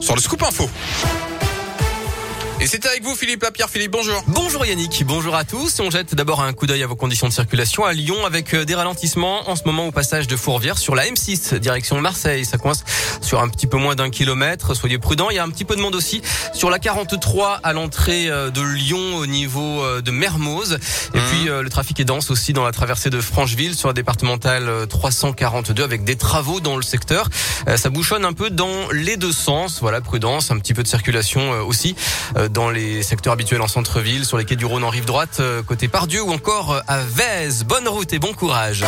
sur le Scoop Info. Et c'est avec vous Philippe Lapierre. Philippe, bonjour. Bonjour Yannick, bonjour à tous. On jette d'abord un coup d'œil à vos conditions de circulation à Lyon avec euh, des ralentissements en ce moment au passage de Fourvière sur la M6 direction Marseille. Ça coince sur un petit peu moins d'un kilomètre. Soyez prudents. Il y a un petit peu de monde aussi sur la 43 à l'entrée euh, de Lyon au niveau euh, de Mermoz. Et puis le trafic est dense aussi dans la traversée de Francheville sur la départementale 342 avec des travaux dans le secteur. Ça bouchonne un peu dans les deux sens. Voilà, prudence, un petit peu de circulation aussi dans les secteurs habituels en centre-ville, sur les quais du Rhône en rive droite, euh, côté Pardieu ou encore euh, à Vèze. Bonne route et bon courage.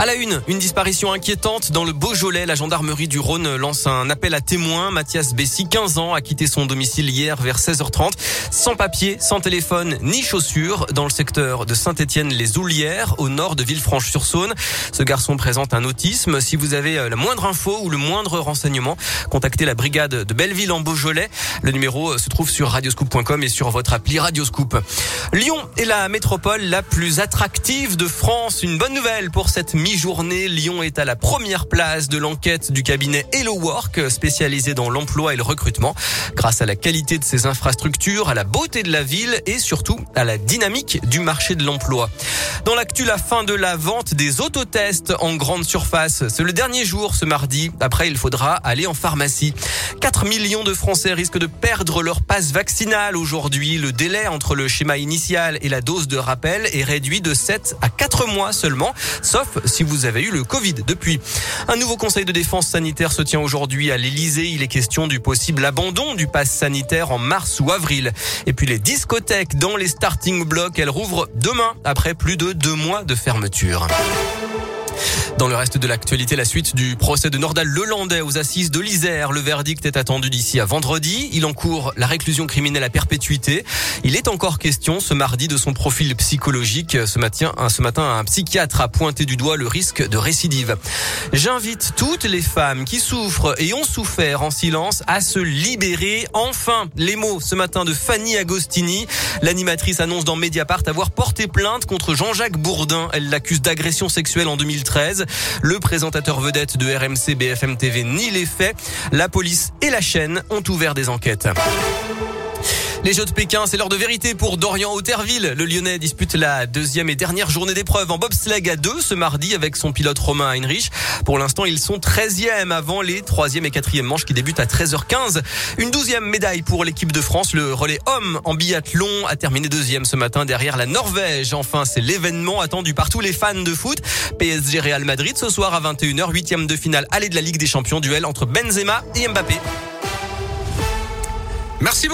À la une, une disparition inquiétante dans le Beaujolais. La gendarmerie du Rhône lance un appel à témoins. Mathias Bessy, 15 ans, a quitté son domicile hier vers 16h30, sans papier, sans téléphone ni chaussures, dans le secteur de Saint-Étienne-les-Oulières, au nord de Villefranche-sur-Saône. Ce garçon présente un autisme. Si vous avez euh, la moindre info ou le moindre renseignement, contactez la brigade de Belleville en Beaujolais. Le numéro euh, se trouve sur radioscoop.com et sur votre appli Radioscoop. Lyon est la métropole la plus attractive de France. Une bonne nouvelle pour cette mi-journée. Lyon est à la première place de l'enquête du cabinet Hello Work, spécialisé dans l'emploi et le recrutement, grâce à la qualité de ses infrastructures, à la beauté de la ville et surtout à la dynamique du marché de l'emploi. Dans l'actu, la fin de la vente des autotests en grande surface. C'est le dernier jour ce mardi. Après, il faudra aller en pharmacie. 4 millions de Français risquent de perdre leur passe vaccinale aujourd'hui. Le délai entre le schéma initial et la dose de rappel est réduit de 7 à 4 mois seulement, sauf si vous avez eu le Covid depuis. Un nouveau conseil de défense sanitaire se tient aujourd'hui à l'Elysée. Il est question du possible abandon du pass sanitaire en mars ou avril. Et puis les discothèques dans les starting blocks, elles rouvrent demain après plus de deux mois de fermeture. Dans le reste de l'actualité, la suite du procès de Nordal Lelandais aux assises de l'Isère. Le verdict est attendu d'ici à vendredi. Il encourt la réclusion criminelle à perpétuité. Il est encore question ce mardi de son profil psychologique. Ce matin, ce matin un psychiatre a pointé du doigt le risque de récidive. J'invite toutes les femmes qui souffrent et ont souffert en silence à se libérer. Enfin, les mots ce matin de Fanny Agostini. L'animatrice annonce dans Mediapart avoir porté plainte contre Jean-Jacques Bourdin. Elle l'accuse d'agression sexuelle en 2013. Le présentateur vedette de RMC BFM TV nie les faits. La police et la chaîne ont ouvert des enquêtes. Les Jeux de Pékin, c'est l'heure de vérité pour Dorian Auterville. Le Lyonnais dispute la deuxième et dernière journée d'épreuve en bobsleigh à deux ce mardi avec son pilote Romain Heinrich. Pour l'instant, ils sont 13e avant les troisième et quatrième manches qui débutent à 13h15. Une douzième médaille pour l'équipe de France. Le relais homme en biathlon a terminé deuxième ce matin derrière la Norvège. Enfin, c'est l'événement attendu par tous les fans de foot. PSG Real Madrid ce soir à 21h, huitième de finale aller de la Ligue des Champions, duel entre Benzema et Mbappé. Merci beaucoup.